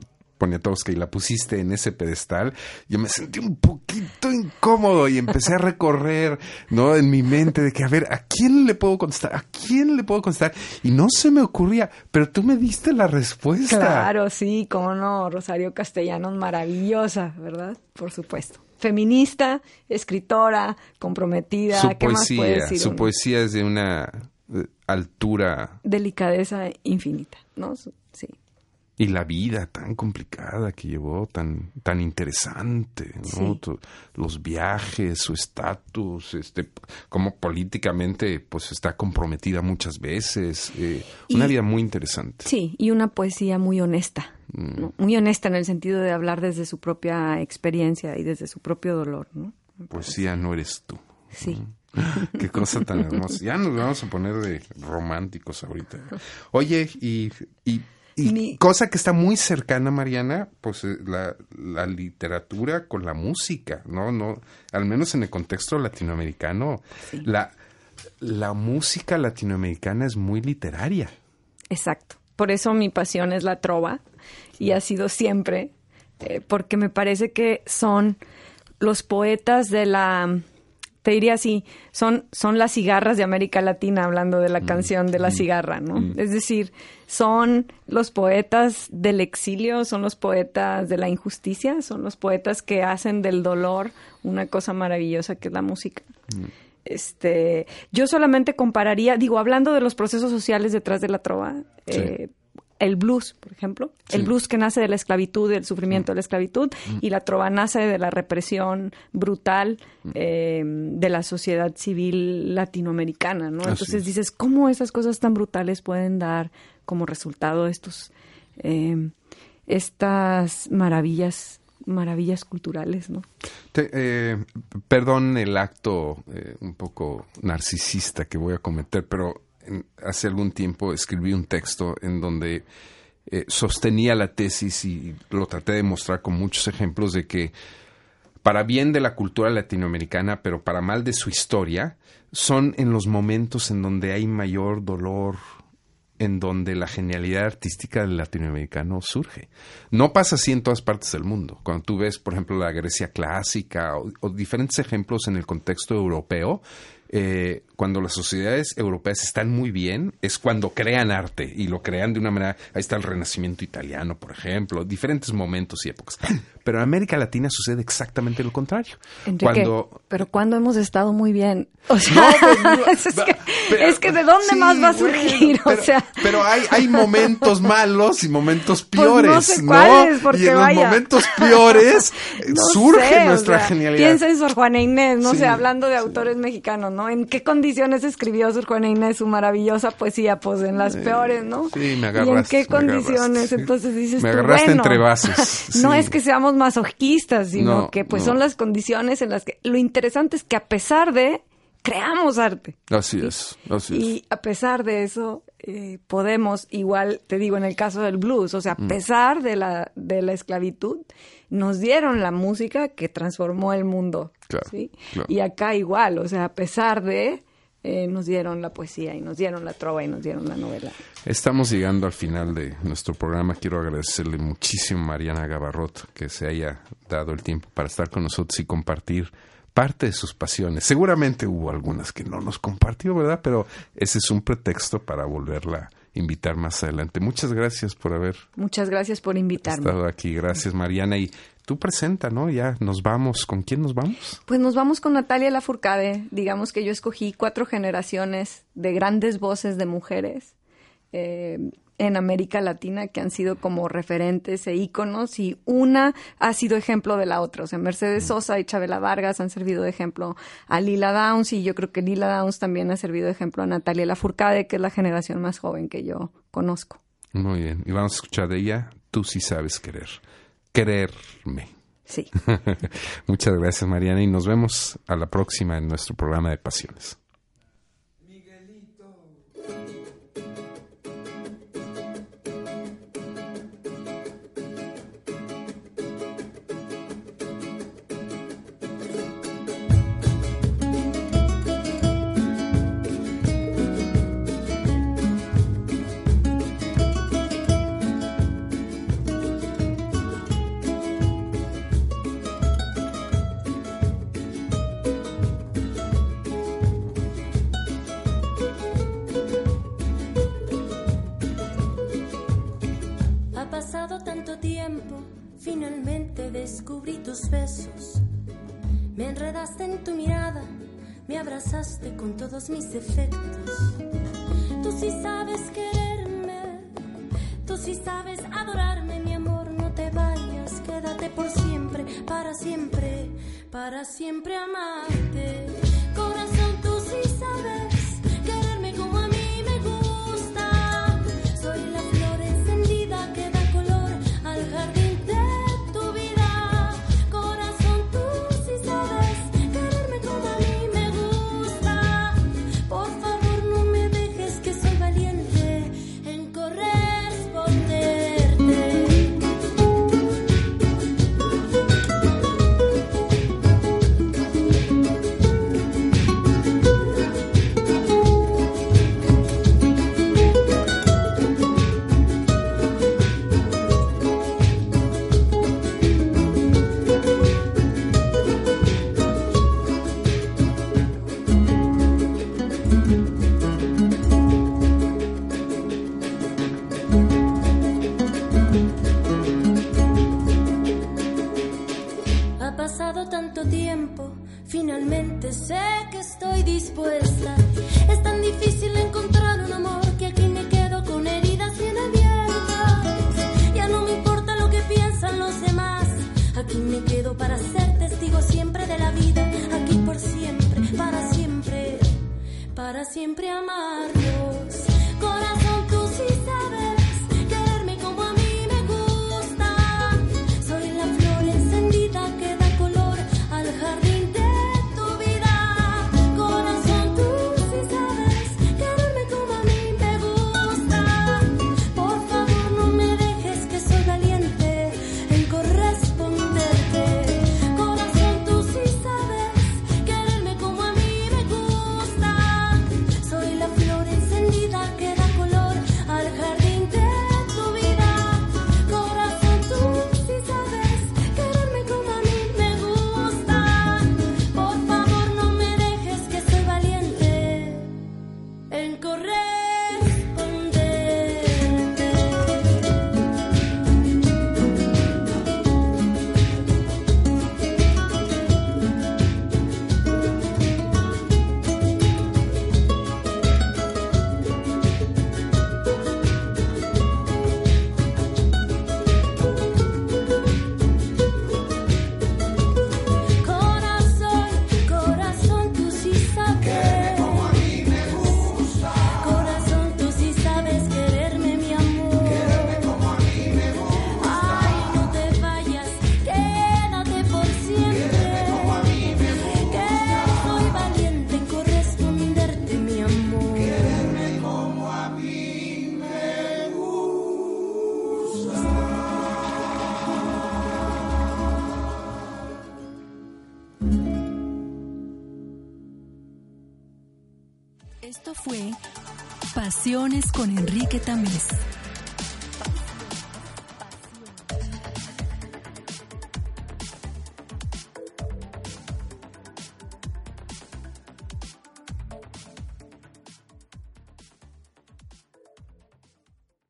S2: Poniatowska y la pusiste en ese pedestal, yo me sentí un poquito incómodo y empecé a recorrer, ¿no? En mi mente de que, a ver, ¿a quién le puedo contestar? ¿A quién le puedo contestar? Y no se me ocurría, pero tú me diste la respuesta.
S4: Claro, sí, cómo no, Rosario Castellanos, maravillosa, ¿verdad? Por supuesto. Feminista, escritora, comprometida,
S2: Su
S4: ¿qué más puede
S2: poesía,
S4: decir
S2: su
S4: uno?
S2: poesía es de una eh, altura
S4: delicadeza infinita, ¿no? Sí.
S2: Y la vida tan complicada que llevó, tan, tan interesante, ¿no?
S4: Sí.
S2: Los viajes, su estatus, este, como políticamente, pues está comprometida muchas veces. eh, una vida muy interesante.
S4: Sí, y una poesía muy honesta.
S2: Mm.
S4: ¿no? Muy honesta en el sentido de hablar desde su propia experiencia y desde su propio dolor, ¿no?
S2: Poesía no eres tú.
S4: Sí. *laughs*
S2: Qué cosa tan hermosa. Ya nos vamos a poner de románticos ahorita. Oye, y, y, y
S4: Mi-
S2: cosa que está muy cercana, Mariana, pues eh, la, la literatura con la música, ¿no? no Al menos en el contexto latinoamericano, la, la música latinoamericana es muy literaria.
S4: Exacto. Por eso mi pasión es la trova y ha sido siempre, eh, porque me parece que son los poetas de la, te diría así, son, son las cigarras de América Latina, hablando de la canción de la cigarra, ¿no? Es decir, son los poetas del exilio, son los poetas de la injusticia, son los poetas que hacen del dolor una cosa maravillosa que es la música. Este, yo solamente compararía, digo, hablando de los procesos sociales detrás de la trova,
S2: Sí.
S4: eh, el blues, por ejemplo, el blues que nace de la esclavitud, del sufrimiento de la esclavitud, y la trova nace de la represión brutal eh, de la sociedad civil latinoamericana, ¿no? Entonces
S2: es.
S4: dices, ¿cómo esas cosas tan brutales pueden dar como resultado estos, eh, estas maravillas, maravillas culturales, ¿no?
S2: Te- eh, perdón el acto eh, un poco narcisista que voy a cometer, pero hace algún tiempo escribí un texto en donde eh, sostenía la tesis y lo traté de mostrar con muchos ejemplos de que para bien de la cultura latinoamericana, pero para mal de su historia, son en los momentos en donde hay mayor dolor, en donde la genialidad artística del latinoamericano surge. No pasa así en todas partes del mundo. Cuando tú ves, por ejemplo, la Grecia clásica o, o diferentes ejemplos en el contexto europeo, eh, cuando las sociedades europeas están muy bien, es cuando crean arte y lo crean de una manera. Ahí está el Renacimiento italiano, por ejemplo, diferentes momentos y épocas. *clears throat* Pero en América Latina sucede exactamente lo contrario.
S4: Enrique,
S2: Cuando
S4: pero cuando hemos estado muy bien. O sea,
S2: no, pues, *laughs* no,
S4: es, que,
S2: pero-
S4: es que de dónde
S2: sí,
S4: más va a
S2: bueno,
S4: surgir,
S2: pero,
S4: o sea.
S2: pero hay, hay momentos malos y momentos *laughs*
S4: Pues no
S2: peores,
S4: sé cuáles, porque
S2: y en
S4: vaya.
S2: los momentos *laughs* peores
S4: No
S2: surge
S4: sé, o
S2: nuestra
S4: sea,
S2: genialidad.
S4: Piensa en Sor Juana Inés, no
S2: Sí,
S4: sé, hablando de
S2: sí.
S4: autores mexicanos, ¿no? ¿En qué condiciones escribió Sor Juana Inés su maravillosa poesía? Pues en las peores, ¿no?
S2: sí, me
S4: ¿Y en
S2: agarraste,
S4: qué condiciones?
S2: agarraste.
S4: Entonces dices
S2: Me
S4: tú,
S2: agarraste
S4: bueno,
S2: entre bases, *laughs*
S4: no es que seamos masoquistas, sino
S2: No,
S4: que pues
S2: no.
S4: son las condiciones en las que... Lo interesante es que a pesar de... Creamos arte.
S2: Así es, así es.
S4: Y a pesar de eso, eh, podemos, igual te digo en el caso del blues, o sea,
S2: Mm.
S4: a pesar de la, de la esclavitud, nos dieron la música que transformó el mundo.
S2: Claro,
S4: ¿sí?
S2: claro.
S4: Y acá igual, o sea, a pesar de, eh, nos dieron la poesía y nos dieron la trova y nos dieron la novela.
S2: Estamos llegando al final de nuestro programa. Quiero agradecerle muchísimo a Mariana Gabarrot que se haya dado el tiempo para estar con nosotros y compartir parte de sus pasiones. Seguramente hubo algunas que no nos compartió, ¿verdad? Pero ese es un pretexto para volverla a invitar más adelante. Muchas gracias por haber
S4: Muchas gracias por invitarme.
S2: estado aquí. Gracias, Mariana. Y tú presenta, ¿no? Ya nos vamos. ¿Con quién nos vamos?
S4: Pues nos vamos con Natalia Lafourcade. Digamos que yo escogí cuatro generaciones de grandes voces de mujeres eh, en América Latina que han sido como referentes e íconos y una ha sido ejemplo de la otra. O sea, Mercedes Sosa y Chabela Vargas han servido de ejemplo a Lila Downs y yo creo que Lila Downs también ha servido de ejemplo a Natalia Lafourcade, que es la generación más joven que yo conozco.
S2: Muy bien. Y vamos a escuchar de ella. Tú sí sabes querer. Quererme.
S4: Sí. *laughs*
S2: Muchas gracias, Mariana, y nos vemos a la próxima en nuestro programa de Pasiones.
S8: besos, me enredaste en tu mirada, me abrazaste con todos mis defectos. Tú sí sabes quererme, tú sí sabes adorarme, mi amor, no te vayas, quédate por siempre,
S1: para siempre, para siempre amarte.